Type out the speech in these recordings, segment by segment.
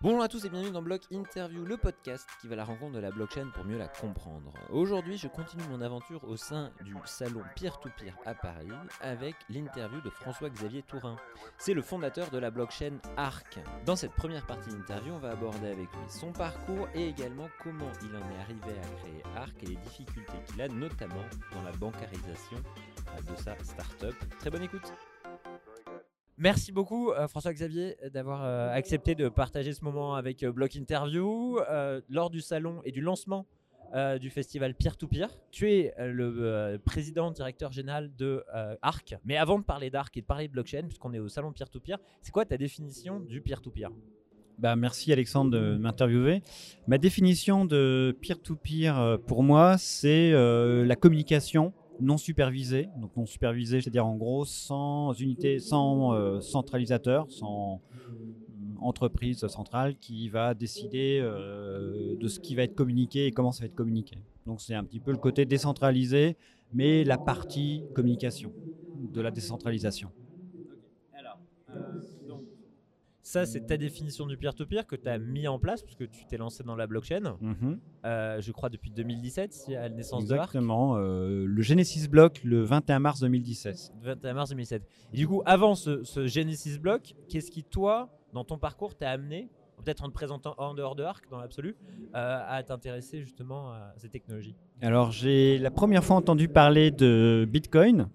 Bonjour à tous et bienvenue dans Block Interview, le podcast qui va à la rencontre de la blockchain pour mieux la comprendre. Aujourd'hui, je continue mon aventure au sein du salon Peer-to-Peer à Paris avec l'interview de François-Xavier Tourin. C'est le fondateur de la blockchain ARC. Dans cette première partie d'interview, on va aborder avec lui son parcours et également comment il en est arrivé à créer ARC et les difficultés qu'il a notamment dans la bancarisation de sa startup. Très bonne écoute Merci beaucoup euh, François-Xavier d'avoir euh, accepté de partager ce moment avec euh, Block Interview lors du salon et du lancement du festival Peer to Peer. Tu es le président directeur général de ARC. Mais avant de parler d'ARC et de parler de blockchain, puisqu'on est au salon Peer to Peer, c'est quoi ta définition du Peer to Peer? Bah, merci Alexandre de m'interviewer. Ma définition de peer-to-peer pour moi, c'est la communication non supervisé. Donc non supervisé, c'est-à-dire en gros sans unité, sans euh, centralisateur, sans entreprise centrale qui va décider euh, de ce qui va être communiqué et comment ça va être communiqué. Donc c'est un petit peu le côté décentralisé, mais la partie communication de la décentralisation. Euh, ça, c'est ta définition du peer-to-peer que tu as mis en place, puisque tu t'es lancé dans la blockchain, mhm. euh, je crois depuis 2017, à la naissance de l'ARC. Exactement, euh, le Genesis Block le 21 mars 2017. 21 mars 2017. Et du coup, avant ce, Genesis Block, qu'est-ce qui, toi, dans ton parcours, t'a amené, peut-être en te présentant en dehors de ARC dans l'absolu, euh, à t'intéresser justement à ces technologies? Alors, j'ai la première fois entendu parler de Bitcoin,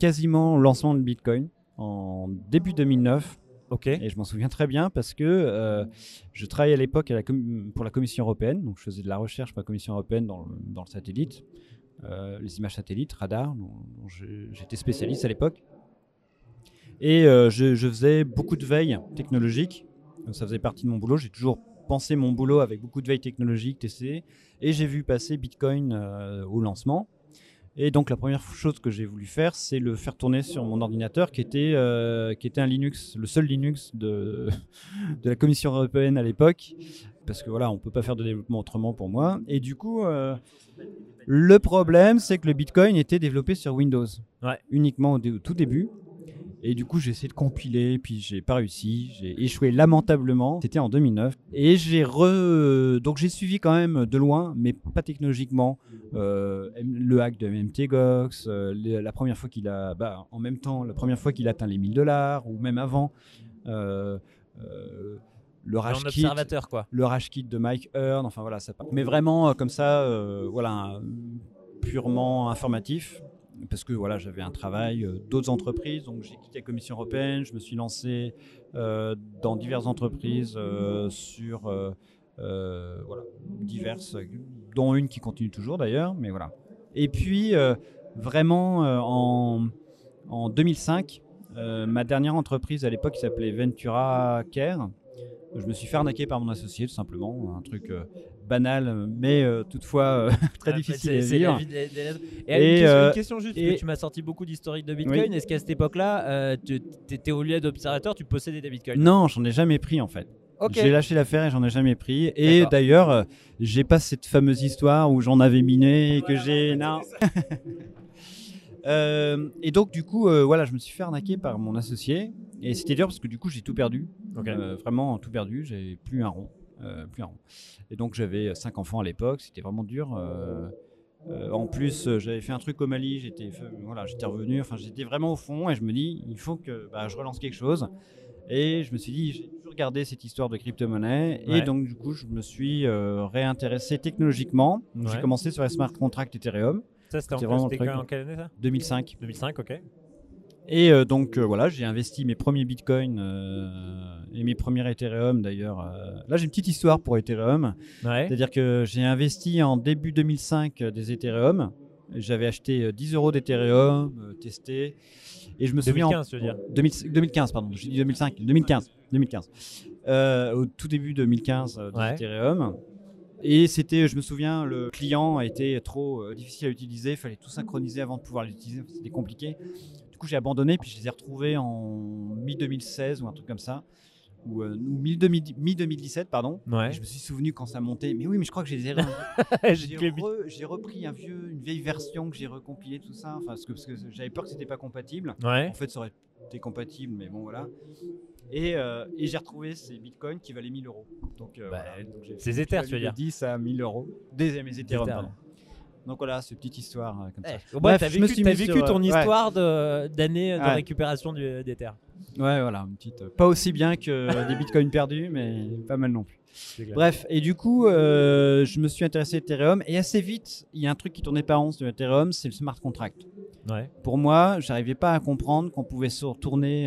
quasiment au lancement de Bitcoin, en début 2009. Et je m'en souviens très bien parce que euh, je travaillais à l'époque pour la Commission européenne, donc je faisais de la recherche pour la Commission européenne dans le, satellite, euh, les images satellites, radar, dont, j'étais spécialiste à l'époque. Et euh, je, faisais beaucoup de veille technologique, ça faisait partie de mon boulot. J'ai toujours pensé mon boulot avec beaucoup de veille technologique, TC, et j'ai vu passer Bitcoin au lancement. Et donc la première chose que j'ai voulu faire, c'est le faire tourner sur mon ordinateur qui était, euh, qui était un Linux, le seul Linux de, de la Commission européenne à l'époque, parce que voilà, on ne peut pas faire de développement autrement pour moi. Et du coup, euh, le problème, c'est que le Bitcoin était développé sur Windows, uniquement au, tout début. Et du coup, j'ai essayé de compiler, puis j'ai pas réussi. J'ai échoué lamentablement. C'était en 2009. Et j'ai re... donc j'ai suivi quand même de loin, mais pas technologiquement, euh, le hack de MTGOX. Euh, la première fois qu'il a, bah, en même temps, la première fois qu'il atteint les 1000 dollars, ou même avant. Euh, le rage kit, quoi. le rage kit de Mike Hearn, enfin voilà, ça. Mais vraiment comme ça, voilà, purement informatif parce que voilà, j'avais un travail, euh, d'autres entreprises, donc j'ai quitté la Commission européenne, je me suis lancé euh, dans diverses entreprises euh, sur diverses, dont une qui continue toujours d'ailleurs, mais voilà. Et puis vraiment en, en 2005, ma dernière entreprise à l'époque s'appelait Ventura Care, je me suis fait arnaquer par mon associé, tout simplement. Un truc banal, mais euh, toutefois euh, très ah, difficile à vivre. Et, une, euh, question, juste, parce que tu m'as sorti beaucoup d'historique de Bitcoin. Est-ce qu'à cette époque-là, tu étais au lieu d'observateur, tu possédais des Bitcoins? Non, j'en ai jamais pris en fait. J'ai lâché l'affaire et j'en ai jamais pris. Et d'ailleurs, j'ai pas cette fameuse histoire où j'en avais miné et que j'ai. Non. et donc, du coup, voilà, je me suis fait arnaquer par mon associé. Et c'était dur parce que du coup, j'ai tout perdu. vraiment tout perdu. J'ai plus un rond. Euh, plus un rond. Et donc j'avais cinq enfants à l'époque, c'était vraiment dur. Euh, euh, en plus, j'avais fait un truc au Mali, j'étais voilà, j'étais revenu, enfin j'étais vraiment au fond et je me dis, il faut que bah, je relance quelque chose. Et je me suis dit, j'ai toujours gardé cette histoire de crypto-monnaie. Et donc, du coup, je me suis réintéressé technologiquement. J'ai commencé sur les smart contracts Ethereum. Ça, c'était en, en, quelle année ça? 2005. 2005, ok. Et euh, donc euh, voilà, j'ai investi mes premiers bitcoins euh, et mes premiers Ethereum d'ailleurs. là, j'ai une petite histoire pour Ethereum. C'est-à-dire que j'ai investi en début 2005 des Ethereum. J'avais acheté 10 euros d'Ethereum, testé. Et je me souviens. 2015, tu veux dire 2015, pardon. J'ai dit 2005. 2015. 2015. au tout début 2015 d'Ethereum. Et c'était, je me souviens, le client a été trop difficile à utiliser. Il fallait tout synchroniser avant de pouvoir l'utiliser. C'était compliqué j'ai abandonné, puis je les ai retrouvés en mi-2016 ou un truc comme ça. Ou, euh, mi-2017, pardon. Ouais. je me suis souvenu quand ça montait. Mais oui, mais je crois que j'ai des erreurs. j'ai repris un vieux, une vieille version que j'ai recompilée, tout ça. Enfin, parce que, parce que j'avais peur que c'était pas compatible. Ouais. En fait, ça aurait été compatible, mais bon, voilà. Et, euh, et j'ai retrouvé ces bitcoins qui valaient 1000 euros. Donc, euh, Bah, voilà. Donc, j'ai- ces Ethers, j'ai tu veux dire. de 10 à 1000 euros. Des mes Ethereum, pardon. Donc voilà, cette petite histoire euh, comme ça. Au moins, Bref, t'as je me vécu, suis t'as mis vécu sur, ton euh, ouais. histoire de- d'année de, Ouais. récupération du- des terres. Ouais, voilà, une petite. euh, Pas aussi bien que des bitcoins perdus, mais pas mal non plus. Bref, et du coup, euh, je me suis intéressé à Ethereum et assez vite, il y a un truc qui tournait pas rond sur Ethereum, c'est le smart contract. Ouais. Pour moi, j'arrivais pas à comprendre qu'on pouvait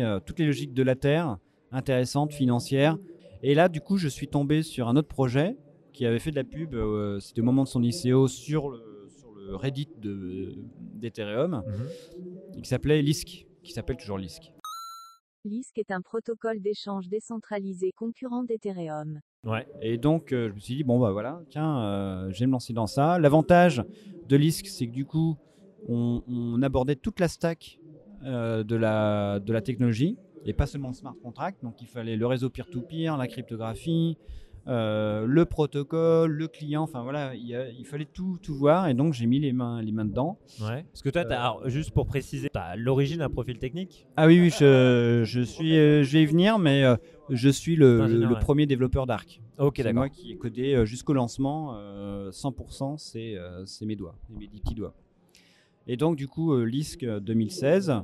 euh, toutes les logiques de la Terre, intéressantes, financières. Et là, du coup, je suis tombé sur un autre projet qui avait fait de la pub, euh, c'était au moment de son ICO, sur le, Reddit de- d'Ethereum, Mhm. qui s'appelait Lisk, qui s'appelle toujours Lisk. Lisk est un protocole d'échange décentralisé concurrent d'Ethereum. Ouais. Et donc, euh, je me suis dit, bon, bah voilà, tiens, euh, je vais me lancer dans ça. L'avantage de Lisk, c'est que du coup, on, on abordait toute la stack euh, de, la, de la technologie, et pas seulement le smart contract. Donc, il fallait le réseau peer-to-peer, la cryptographie, euh, le protocole, le client, enfin voilà, il, y a- il fallait tout, tout voir, et donc j'ai mis les mains, les mains dedans. Ouais. Parce que toi, Euh, alors, juste pour préciser, tu as l'origine d'un profil technique? Ah oui, oui, je, je suis, euh, je vais y venir, mais je suis le, premier développeur d'Arc. Ok, c'est d'accord. moi qui ai codé jusqu'au lancement, euh, 100%, c'est c'est mes doigts, mes dix petits doigts. Et donc, du coup, euh, euh, 2016,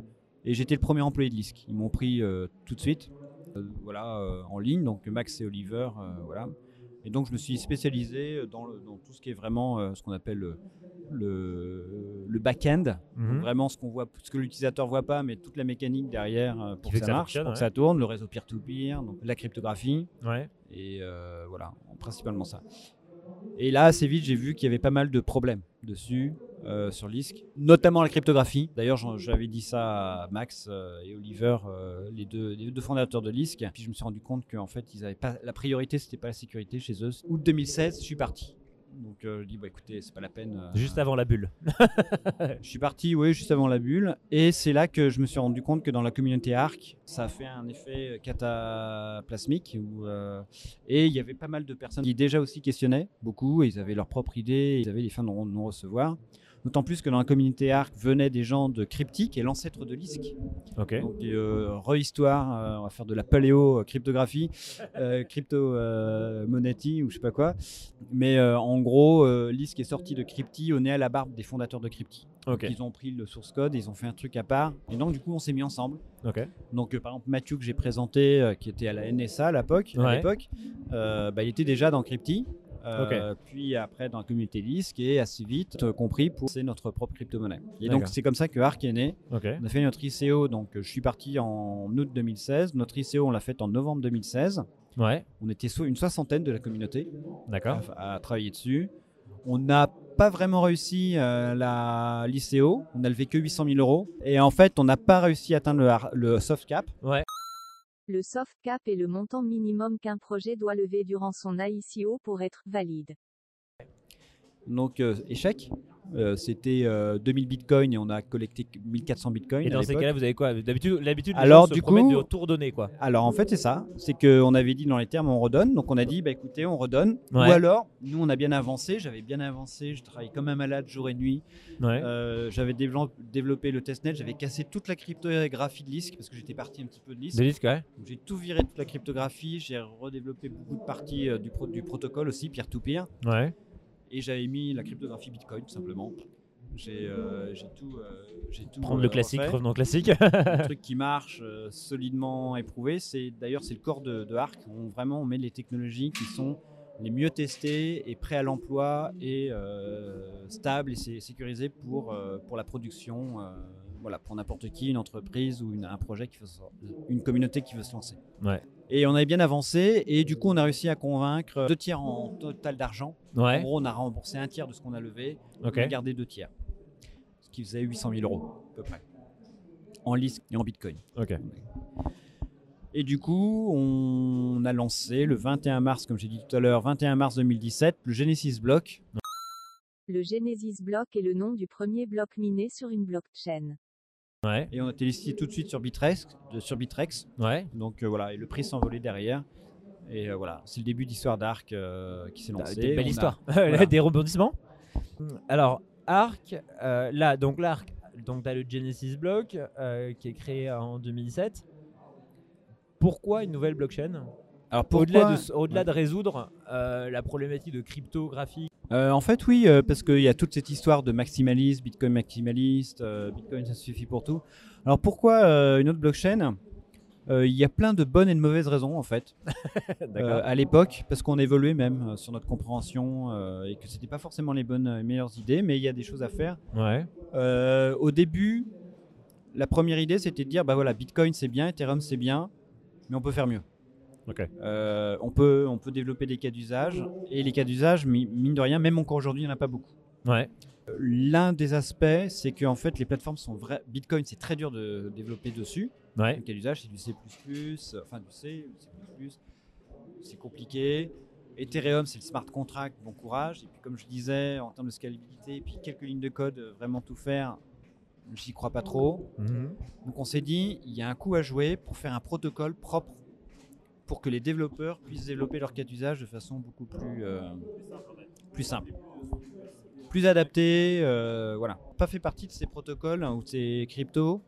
et j'étais le premier employé de Lisk. Ils m'ont pris euh, tout de suite, voilà, euh, en ligne, donc Max et Oliver, euh, voilà. Et donc, je me suis spécialisé dans, le- dans tout ce qui est vraiment euh, ce qu'on appelle le, le, le back-end, Mhm. vraiment ce qu'on voit, ce que l'utilisateur voit pas, mais toute la mécanique derrière pour que que ça marche, pour ouais. que ça tourne, le réseau peer-to-peer, donc la cryptographie. Ouais. Et euh, voilà, principalement ça. Et là, assez vite, j'ai vu qu'il y avait pas mal de problèmes dessus, euh, sur Lisk, notamment la cryptographie. D'ailleurs, j'avais dit ça à Max euh, et Oliver, euh, les, deux, les deux fondateurs de Lisk. Puis je me suis rendu compte qu'en fait, ils avaient pas, la priorité, c'était pas la sécurité chez eux. Août 2016, je suis parti. Donc euh, je dis, bah, écoutez, c'est pas la peine. euh, Juste avant la bulle. je suis parti, oui, juste avant la bulle. Et c'est là que je me suis rendu compte que dans la communauté ARC, ça a fait un effet cataplasmique. Où, euh, et il y avait pas mal de personnes qui déjà aussi questionnaient beaucoup. Et ils avaient leurs propres idées, ils avaient des fins de non- non-recevoir. D'autant plus que dans la communauté ARC venaient des gens de Cryptic, qui est l'ancêtre de Lisk. Donc, euh, rehistoire, euh, on va faire de la paléo euh, euh, crypto euh, monetti ou je sais pas quoi. Mais en gros, Lisk est sorti de Crypti au nez à la barbe des fondateurs de Crypti. Ils ont pris le source code, ils ont fait un truc à part. Et donc, du coup, on s'est mis ensemble. Donc, euh, par exemple, Mathieu, que j'ai présenté, euh, qui était à la NSA à l'époque, à Ouais. l'époque, euh, bah, il était déjà dans Crypti. Euh, Puis après, dans la communauté Lisk, et assez vite euh, compris pour c'est notre propre crypto-monnaie. Et donc, c'est comme ça que Arc est né. On a fait notre ICO, donc euh, je suis parti en août 2016. Notre ICO, on l'a fait en novembre 2016. Ouais. On était une soixantaine de la communauté à, à travailler dessus. On n'a pas vraiment réussi euh, la l'ICO. On a levé que 800 000 euros. Et en fait, on n'a pas réussi à atteindre le, soft cap. Ouais. Le soft cap est le montant minimum qu'un projet doit lever durant son ICO pour être valide. Donc, euh, échec? Euh, C'était euh, 2000 bitcoins et on a collecté 1400 bitcoins. Et dans ces cas-là, vous avez quoi? D'habitude, l'habitude, Alors, gens se du promettent coup- de tout redonner, quoi. Alors en fait c'est ça, c'est qu'on avait dit dans les termes on redonne, donc on a dit bah écoutez on redonne, Ouais. ou alors nous on a bien avancé, j'avais bien avancé, je travaillais comme un malade jour et nuit, Ouais. Euh, j'avais dévelop- développé le testnet, j'avais cassé toute la cryptographie de Lisk parce que j'étais parti un petit peu de Des disques, ouais. J'ai tout viré toute la cryptographie, j'ai redéveloppé beaucoup de parties euh, du, pro- du protocole aussi, peer-to-peer, Ouais. Et j'avais mis la cryptographie Bitcoin tout simplement. J'ai euh, tout, euh, tout Prendre euh, le classique, refait revenons au classique. un truc qui marche euh, solidement éprouvé. C'est d'ailleurs c'est le corps de, de Arc. On vraiment on met les technologies qui sont les mieux testées et prêts à l'emploi et euh, stables et sé- sécurisées pour euh, pour la production. euh, voilà pour n'importe qui, une entreprise ou une- un projet qui veut une communauté qui veut se lancer. Ouais. Et on avait bien avancé et du coup on a réussi à convaincre deux tiers en total d'argent. En gros on a remboursé un tiers de ce qu'on a levé. On a gardé deux tiers, ce qui faisait 800 000 euros à peu près en Lisk et en Bitcoin. Ok. Et du coup, on a lancé le 21 mars, comme j'ai dit tout à l'heure, 21 mars 2017, le Genesis Block. Le Genesis Block est le nom du premier bloc miné sur une blockchain. Ouais. Et on a été listé tout de suite sur Bitrex. sur Bitrex. Ouais. Donc euh, voilà, et le prix s'envolait derrière. Et euh, voilà, c'est le début d'Histoire d'Arc euh, qui s'est lancé. Des belle a- histoire. voilà. Des rebondissements. Alors, Arc, euh, là, donc l'Arc, donc tu as le Genesis Block euh, qui est créé en 2017. pourquoi une nouvelle blockchain? Alors Au-delà de, au-delà de résoudre euh, la problématique de cryptographie. Euh, en fait, oui, euh, parce qu'il y a toute cette histoire de maximalisme, Bitcoin maximaliste, euh, Bitcoin ça suffit pour tout. Alors pourquoi une autre blockchain? Il y a plein de bonnes et de mauvaises raisons en fait. À l'époque, parce qu'on évoluait même sur notre compréhension et que c'était pas forcément les bonnes, euh, meilleures idées, mais il y a des choses à faire. Ouais. Au début, la première idée c'était de dire bah voilà, Bitcoin c'est bien, Ethereum c'est bien, mais on peut faire mieux. Ok. Euh, on, peut, on peut développer des cas d'usage et les cas d'usage, mi- mine de rien, même encore aujourd'hui, il n'y en a pas beaucoup. Ouais. Euh, L'un des aspects, c'est que en fait, les plateformes sont vraies. Bitcoin, c'est très dur de développer dessus. Ouais. Le cas d'usage, c'est du C++, enfin du C, C++, c'est compliqué. Ethereum, c'est le smart contract, bon courage. Et puis, comme je disais, en termes de scalabilité, et puis quelques lignes de code, euh, vraiment tout faire, j'y crois pas trop. Mhm. Donc, on s'est dit, il y a un coup à jouer pour faire un protocole propre pour que les développeurs puissent développer leur cas d'usage de façon beaucoup plus, euh, plus simple. Plus adapté, euh, voilà. Pas fait partie de ces protocoles hein, ou de ces cryptos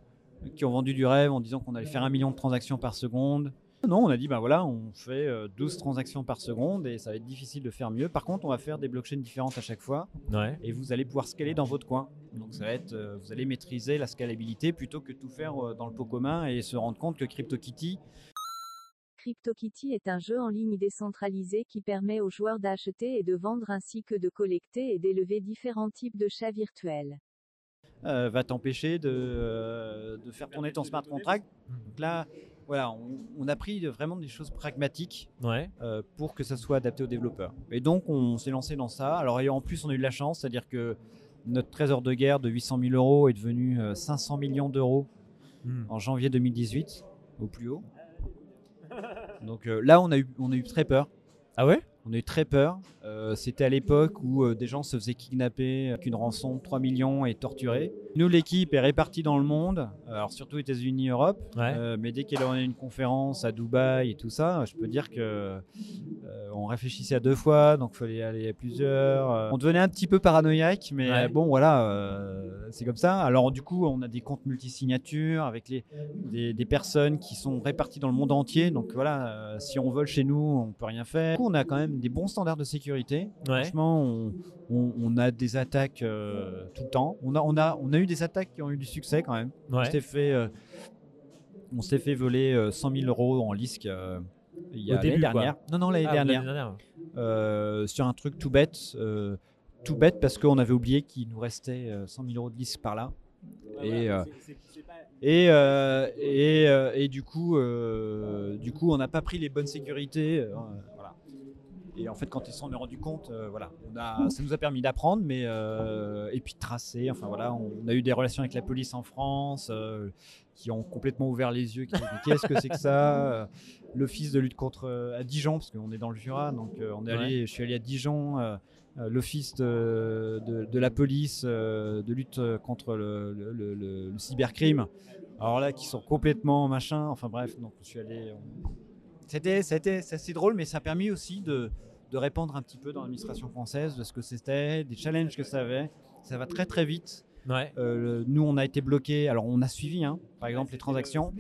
qui ont vendu du rêve en disant qu'on allait faire un million de transactions par seconde. Non, on a dit, ben voilà, on fait euh, 12 transactions par seconde et ça va être difficile de faire mieux. Par contre, on va faire des blockchains différentes à chaque fois Ouais. et vous allez pouvoir scaler dans votre coin. Donc ça va être, euh, vous allez maîtriser la scalabilité plutôt que tout faire euh, dans le pot commun et se rendre compte que CryptoKitty, CryptoKitty est un jeu en ligne décentralisé qui permet aux joueurs d'acheter et de vendre ainsi que de collecter et d'élever différents types de chats virtuels. euh, va t'empêcher de, euh, de faire tourner ton smart contract. Donc là, voilà, on, on a pris de- vraiment des choses pragmatiques Ouais. euh, pour que ça soit adapté aux développeurs. Et donc, on s'est lancé dans ça. Alors, et en plus, on a eu de la chance, c'est-à-dire que notre trésor de guerre de 800 000 euros est devenu euh, 500 millions d'euros Mhm. en janvier 2018, au plus haut. Donc euh, là, on a, eu, on a eu très peur. Ah ouais? On a eu très peur. Euh, C'était à l'époque où euh, des gens se faisaient kidnapper avec une rançon de 3 millions et torturés. Nous, l'équipe est répartie dans le monde, euh, alors surtout États-Unis, Europe. Ouais. Euh, mais dès qu'il y a une conférence à Dubaï et tout ça, je peux dire que on réfléchissait à deux fois, donc il fallait aller à plusieurs. On devenait un petit peu paranoïaque, mais Ouais. bon, voilà, c'est comme ça. Alors du coup, on a des comptes multisignatures avec les, des, des personnes qui sont réparties dans le monde entier. Donc voilà, si on vole chez nous, on peut rien faire. Du coup, on a quand même des bons standards de sécurité. Ouais. Franchement, on, on- on a des attaques euh, tout le temps. On a, on, a, on a eu des attaques qui ont eu du succès quand même. On s'est fait, euh, on s'est fait voler euh, 100 000 euros en euh, a l'année dernière. Non, non, l'année Ah, dernière. Euh, sur un truc tout bête. euh, tout bête parce qu'on avait oublié qu'il nous restait euh, 100 000 euros de LISC par là. Et, euh, et, euh, et, euh, et du, coup, euh, du coup, on n'a pas pris les bonnes sécurités. Et en fait, quand ils s'en est rendu compte, euh, voilà, on a, ça nous a permis d'apprendre, mais euh, et puis de tracer. Enfin voilà, on a eu des relations avec la police en France euh, qui ont complètement ouvert les yeux. qui Qu'est-ce que c'est que ça L'office de lutte contre à Dijon, parce qu'on est dans le Jura, donc on est allé, je suis allé à Dijon. l'office de, de- de la police de lutte contre le, le- le- le- le cybercrime. Alors là, qui sont complètement machin. Enfin bref, donc je suis allé. on- C'était, assez drôle, mais ça a permis aussi de, de répandre un petit peu dans l'administration française de ce que c'était, des challenges que ça avait. Ça va très très vite. Ouais. Euh, nous, on a été bloqué. Alors, on a suivi, hein, par exemple, les transactions.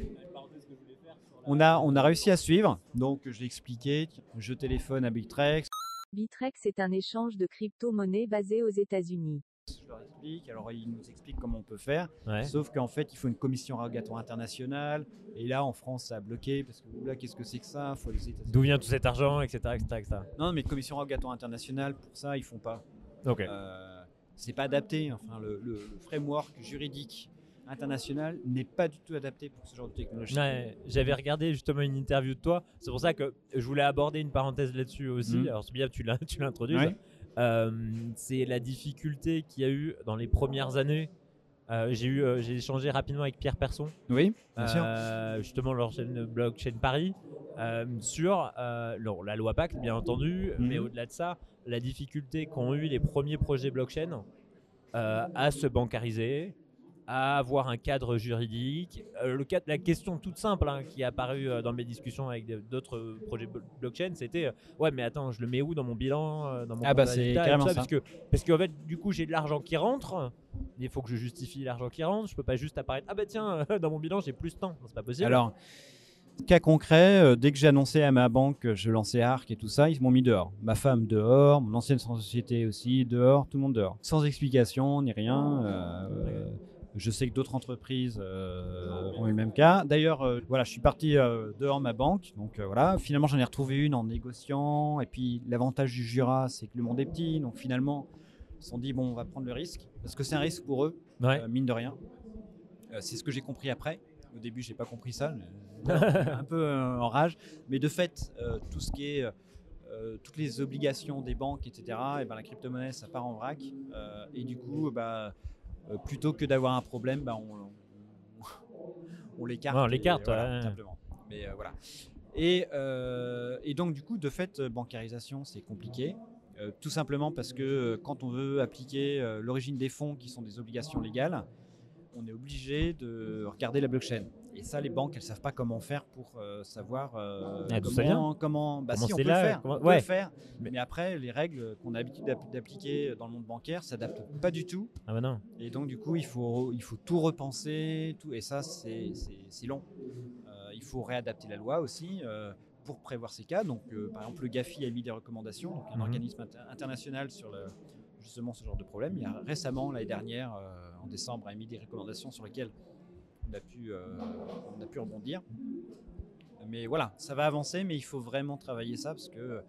On a, on a réussi à suivre. Donc, je l'ai expliqué. Je téléphone à Bitrex. Bitrex est un échange de crypto-monnaies basé aux États-Unis. Je leur explique. Alors, ils nous expliquent comment on peut faire. Ouais. Sauf qu'en fait, il faut une commission rogatoire internationale. Et là, en France, ça a bloqué. Parce que là, qu'est-ce que c'est que ça? Faut les. D'où vient tout cet argent, etc. etc., etc. Non, mais commission rogatoire internationale, pour ça, ils font pas. Ok. Euh, c'est pas adapté. Enfin, le, le- le framework juridique international n'est pas du tout adapté pour ce genre de technologie. Ouais, J'avais regardé justement une interview de toi. C'est pour ça que je voulais aborder une parenthèse là-dessus aussi. Mhm. Alors c'est bien tu l'as-. Ouais. Euh, c'est la difficulté qu'il y a eu dans les premières années. Euh, j'ai eu, euh, j'ai échangé rapidement avec Pierre Persson, Oui, bien sûr. euh, justement leur chaîne blockchain Paris, sur non, la loi Pacte bien entendu, Mhm. mais au-delà de ça, la difficulté qu'ont eu les premiers projets blockchain à se bancariser, à avoir un cadre juridique. Euh, le cadre, la question toute simple hein, qui est apparue euh, dans mes discussions avec d'autres projets blo- blockchain, c'était euh, ouais mais attends, je le mets où dans mon bilan, dans mon Ah bah, c'est carrément ça. parce que parce qu'en fait du coup j'ai de l'argent qui rentre, il faut que je justifie l'argent qui rentre, je peux pas juste apparaître ah bah tiens dans mon bilan j'ai plus de temps, c'est pas possible. Alors, cas concret, dès que j'ai annoncé à ma banque que je lançais Arc et tout ça, ils m'ont mis dehors. Ma femme dehors, mon ancienne société aussi dehors, tout le monde dehors. Sans explication ni rien. euh, je sais que d'autres entreprises euh, ont eu le même cas. D'ailleurs, euh, voilà, je suis parti euh, dehors ma banque. Donc euh, voilà, finalement j'en ai retrouvé une en négociant. Et puis l'avantage du Jura, c'est que le monde est petit. Donc finalement, ils se sont dit bon, on va prendre le risque parce que c'est un risque pour eux, Ouais. euh, mine de rien. Euh, c'est ce que j'ai compris après. Au début, j'ai pas compris ça, un peu euh, en rage. Mais de fait, euh, tout ce qui est euh, euh, toutes les obligations des banques, etc. Et ben la crypto-monnaie, ça part en vrac. Euh, et du coup, bah, euh, plutôt que d'avoir un problème, bah, on, on, on l'écarte. Ouais, on et l'écarte, voilà, simplement. Mais euh, voilà. Et, euh, et donc, du coup, de fait, bancarisation, c'est compliqué. Tout simplement parce que quand on veut appliquer l'origine des fonds, qui sont des obligations légales, on est obligé de regarder la blockchain. Et ça, les banques, elles savent pas comment faire pour euh, savoir euh, Ah, comment, comment, bah Comment si, on peut là, le faire, comment- on peut ouais. le faire. Mais- Mais... après, les règles qu'on a l'habitude d'app- d'appliquer dans le monde bancaire s'adaptent pas du tout. Ah bah non. Et donc, du coup, il faut, il faut tout repenser, tout, et ça, c'est long. Euh, il faut réadapter la loi aussi euh, pour prévoir ces cas. Donc, par exemple, le GAFI a mis des recommandations, donc un Mhm. organisme inter- international sur le, justement ce genre de problème. Il y a récemment, l'année dernière, en décembre, a émis des recommandations sur lesquelles on a pu, euh, on a pu rebondir. Mais voilà, ça va avancer, mais il faut vraiment travailler ça parce que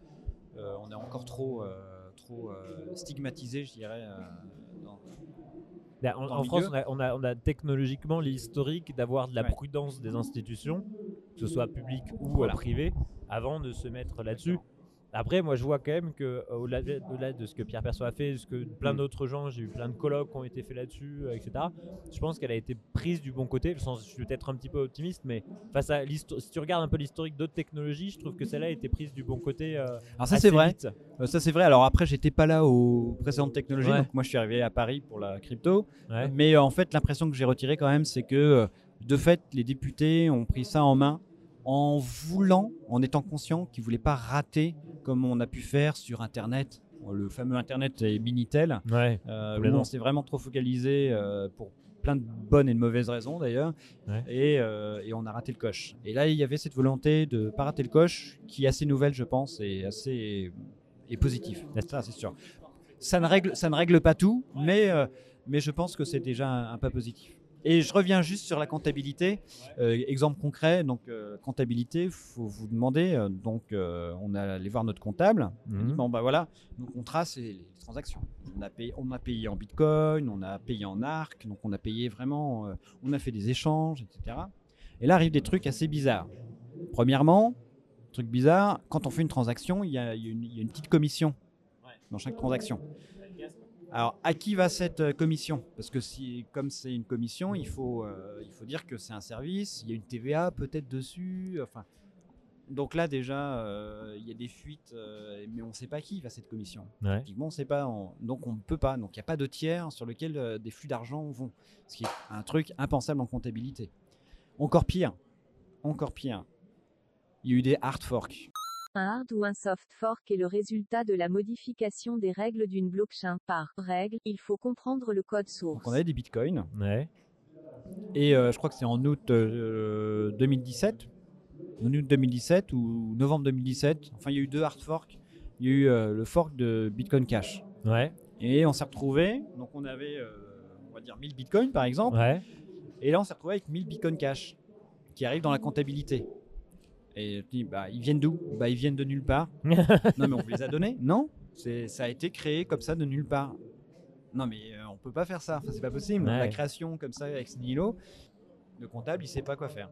euh, on est encore trop, euh, trop stigmatisé, je dirais. dans- En, France, on a, on, a, on a technologiquement l'historique d'avoir de la Ouais. prudence des institutions, que ce soit public ou Voilà. privé, avant de se mettre là-dessus. Après, moi, je vois quand même que euh, au-delà de, ce que Pierre Perso a fait, de ce que plein Mm. d'autres gens, j'ai eu plein de colloques qui ont été faits là-dessus, euh, etc. Je pense qu'elle a été prise du bon côté. Sans- Je suis peut-être un petit peu optimiste, mais face à si tu regardes un peu l'historique d'autres technologies, je trouve que celle-là a été prise du bon côté. euh, Alors ça c'est vrai. Euh, ça c'est vrai. Alors après j'étais pas là aux précédentes technologies, Ouais. donc moi je suis arrivé à Paris pour la crypto. Ouais. Mais euh, en fait l'impression que j'ai retirée quand même, c'est que de fait les députés ont pris ça en main en voulant, en étant conscients qu'ils voulaient pas rater comme on a pu faire sur Internet, le fameux Internet et Minitel. Ouais. Euh, où on s'est vraiment trop focalisé euh, pour plein de bonnes et de mauvaises raisons d'ailleurs, Ouais. et, euh, et on a raté le coche. Et là, il y avait cette volonté de pas rater le coche, qui est assez nouvelle, je pense, et assez et positif. Ça, c'est sûr. Ça ne règle, ça ne règle pas tout, mais euh, mais je pense que c'est déjà un, un pas positif. Et je reviens juste sur la comptabilité. Euh, exemple concret, donc euh, comptabilité, faut vous demander. euh, donc, euh, on est allé voir notre comptable. On dit Mhm. bon bah voilà, donc on trace les, les transactions. On a payé, on a payé en Bitcoin, on a payé en ARC, donc on a payé vraiment, euh, on a fait des échanges, etc. Et là arrivent des trucs assez bizarres. Premièrement, truc bizarre, quand on fait une transaction, il y a, il y a une, il y a une petite commission dans chaque transaction. Alors, à qui va cette euh, commission? Parce que si, comme c'est une commission, il faut, euh, il faut dire que c'est un service. Il y a une TVA peut-être dessus. Enfin, donc là déjà, euh, il y a des fuites, euh, mais on ne sait pas qui va cette commission. Ouais. Effectivement, on sait pas. on- donc on ne peut pas. Donc il n'y a pas de tiers sur lequel des flux d'argent vont. Ce qui est un truc impensable en comptabilité. Encore pire. Encore pire. Il y a eu des hard forks. Un hard ou un soft fork est le résultat de la modification des règles d'une blockchain. Par règle, il faut comprendre le code source. Donc on avait des bitcoins. Ouais. Et euh, je crois que c'est en août euh, 2017, en août 2017 ou novembre 2017. Enfin, il y a eu deux hard forks. Il y a eu euh, le fork de Bitcoin Cash. Ouais. Et on s'est retrouvé. Donc, on avait, euh, on va dire, 1000 bitcoins par exemple. Ouais. Et là, on s'est retrouvé avec 1000 Bitcoin Cash qui arrivent dans la comptabilité. Et tu dis, bah, ils viennent d'où? Bah, ils viennent de nulle part. non, mais on vous les a donnés Non, c'est, ça a été créé comme ça de nulle part. Non, mais euh, on peut pas faire ça. Enfin, c'est pas possible. Ouais. La création comme ça avec ce nihilo, le comptable, il sait pas quoi faire.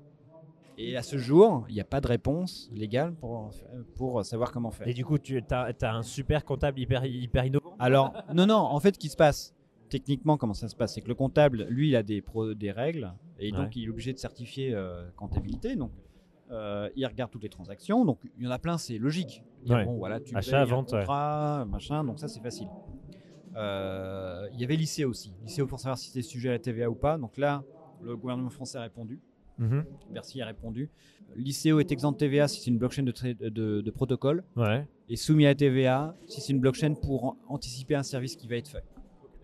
Et à ce jour, il n'y a pas de réponse légale pour, pour savoir comment faire. Et du coup, tu as, un super comptable hyper, hyper innovant. Alors, non, non, en fait, ce qui se passe, techniquement, comment ça se passe C'est que le comptable, lui, il a des, pro- des règles, et donc Ouais. il est obligé de certifier euh, comptabilité. Donc, euh, il regarde toutes les transactions. Donc, il y en a plein, c'est logique. Ouais. Bon, voilà, tu Achat, payes vente, ouais. contrat, machin, donc ça, c'est facile. Euh, il y avait l'ICO aussi. L'ICO pour savoir si c'était sujet à la TVA ou pas. Donc là, le gouvernement français a répondu. Mhm. Bercy a répondu. L'ICO est exempt de TVA si c'est une blockchain de, trai- de- de protocole Ouais. et soumis à la TVA si c'est une blockchain pour an- anticiper un service qui va être fait.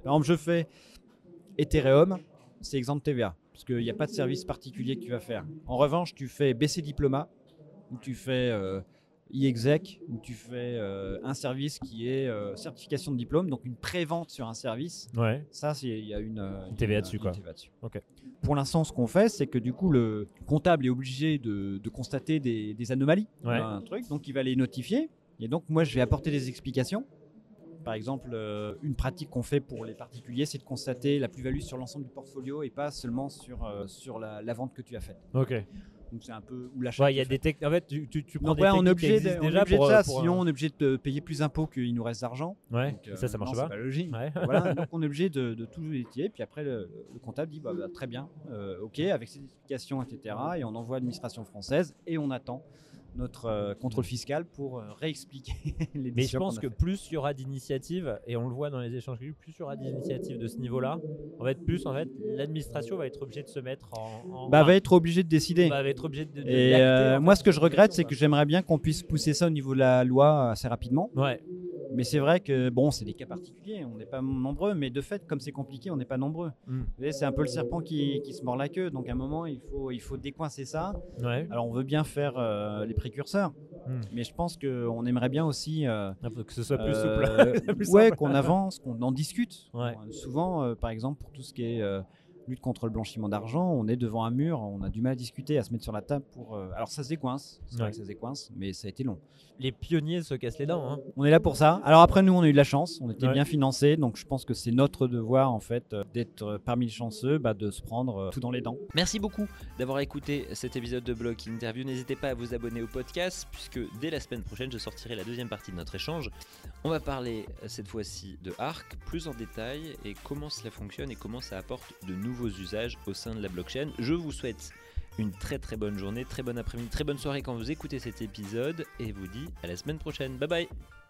Par exemple, je fais Ethereum, c'est exempt de TVA. Parce qu'il n'y a pas de service particulier que tu vas faire. En revanche, tu fais BC Diploma, ou tu fais euh, e-exec, où tu fais euh, un service qui est euh, certification de diplôme, donc une pré-vente sur un service. Ouais. Ça, il y a une, euh, Une TVA dessus, quoi. TVA dessus. Ok. Pour l'instant, ce qu'on fait, c'est que du coup, le comptable est obligé de, de constater des, des anomalies, Ouais. un truc, donc il va les notifier. Et donc, moi, je vais apporter des explications. Par exemple, euh, une pratique qu'on fait pour les particuliers, c'est de constater la plus-value sur l'ensemble du portfolio et pas seulement sur, euh, sur la, la vente que tu as faite. Ok. Donc c'est un peu ou l'achat. Ouais, il y a des techniques. En fait, tu, tu, tu prends donc des ouais, on est obligé de, existent on est déjà ça, sinon euh, on est obligé de payer plus d'impôts qu'il nous reste d'argent. Ouais. Donc, et ça, ça euh, marche non, pas. C'est pas logique. Ouais. Voilà, donc on est obligé de, de tout étudier. Puis après, le, le comptable dit bah, bah, très bien, euh, ok, avec ces explications, etc. Et on envoie à l'administration française et on attend notre euh, contrôle fiscal pour euh, réexpliquer les Mais je pense que plus il y aura d'initiatives, et on le voit dans les échanges que plus il y aura d'initiatives de ce niveau-là, en fait, plus en fait, l'administration va être obligée de se mettre en. en- bah, va être obligé de décider. va être obligée de. de- Et euh, moi, ce que je regrette, c'est que j'aimerais bien qu'on puisse pousser ça au niveau de la loi assez rapidement. Ouais. Mais c'est vrai que bon, c'est des cas particuliers, on n'est pas nombreux, mais de fait, comme c'est compliqué, on n'est pas nombreux. Mm. Vous voyez, c'est un peu le serpent qui, qui se mord la queue, donc à un moment, il faut, il faut décoincer ça. Ouais. Alors, on veut bien faire euh, les précurseurs, Mm. mais je pense qu'on aimerait bien aussi euh, Il faut que ce soit plus euh, souple. Plus ouais, qu'on avance, qu'on en discute. Ouais. Euh, Souvent, par exemple, pour tout ce qui est lutte contre le blanchiment d'argent, on est devant un mur, on a du mal à discuter, à se mettre sur la table pour. euh, Alors, ça se décoince, c'est Ouais. vrai que ça se décoince, mais ça a été long. Les pionniers se cassent les dents. Hein. On est là pour ça. Alors après, nous, on a eu de la chance. On était Ouais. bien financés. Donc, je pense que c'est notre devoir, en fait, euh, d'être parmi les chanceux, bah, de se prendre euh, tout dans les dents. Merci beaucoup d'avoir écouté cet épisode de Block Interview. N'hésitez pas à vous abonner au podcast puisque dès la semaine prochaine, je sortirai la deuxième partie de notre échange. On va parler cette fois-ci de Arc plus en détail et comment cela fonctionne et comment ça apporte de nouveaux usages au sein de la blockchain. Je vous souhaite une très très bonne journée, très bon après-midi, très bonne soirée quand vous écoutez cet épisode et vous dis à la semaine prochaine. Bye bye